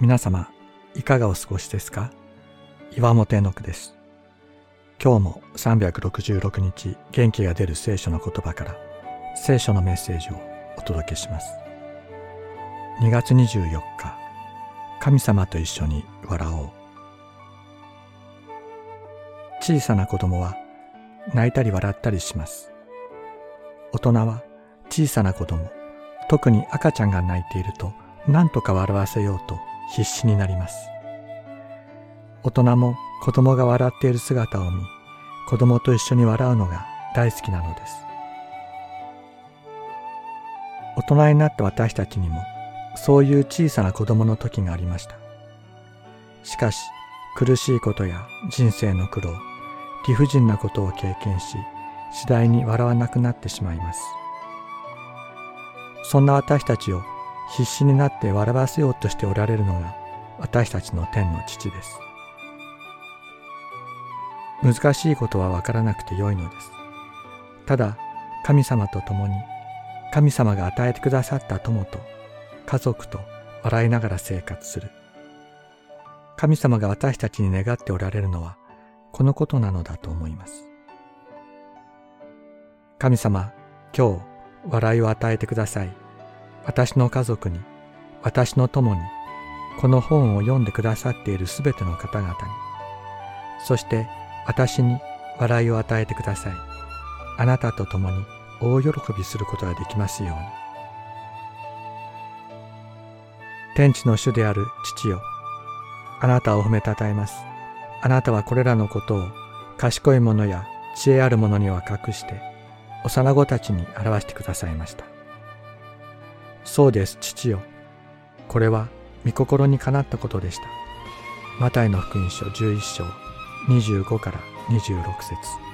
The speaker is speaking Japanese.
皆様、いかがお過ごしですか？岩本絵の句です。今日も366日元気が出る聖書の言葉から聖書のメッセージをお届けします。2月24日、神様と一緒に笑おう。小さな子供は泣いたり笑ったりします。大人は小さな子供、特に赤ちゃんが泣いていると何とか笑わせようと必死になります。大人も子供が笑っている姿を見、子供と一緒に笑うのが大好きなのです。大人になった私たちにもそういう小さな子供の時がありました。しかし苦しいことや人生の苦労、理不尽なことを経験し、次第に笑わなくなってしまいます。そんな私たちを必死になって笑わせようとしておられるのが私たちの天の父です。難しいことはわからなくてよいのです。ただ神様と共に神様が与えてくださった友と家族と笑いながら生活する。神様が私たちに願っておられるのはこのことなのだと思います。神様、今日笑いを与えてください。私の家族に、私の友に、この本を読んでくださっているすべての方々に、そして私に笑いを与えてください。あなたと共に大喜びすることができますように。天地の主である父よ、あなたを褒めたたえます。あなたはこれらのことを賢い者や知恵ある者には隠して、幼子たちに表してくださいました。そうです、父よ。これは御心にかなったことでした。マタイの福音書11章25から26節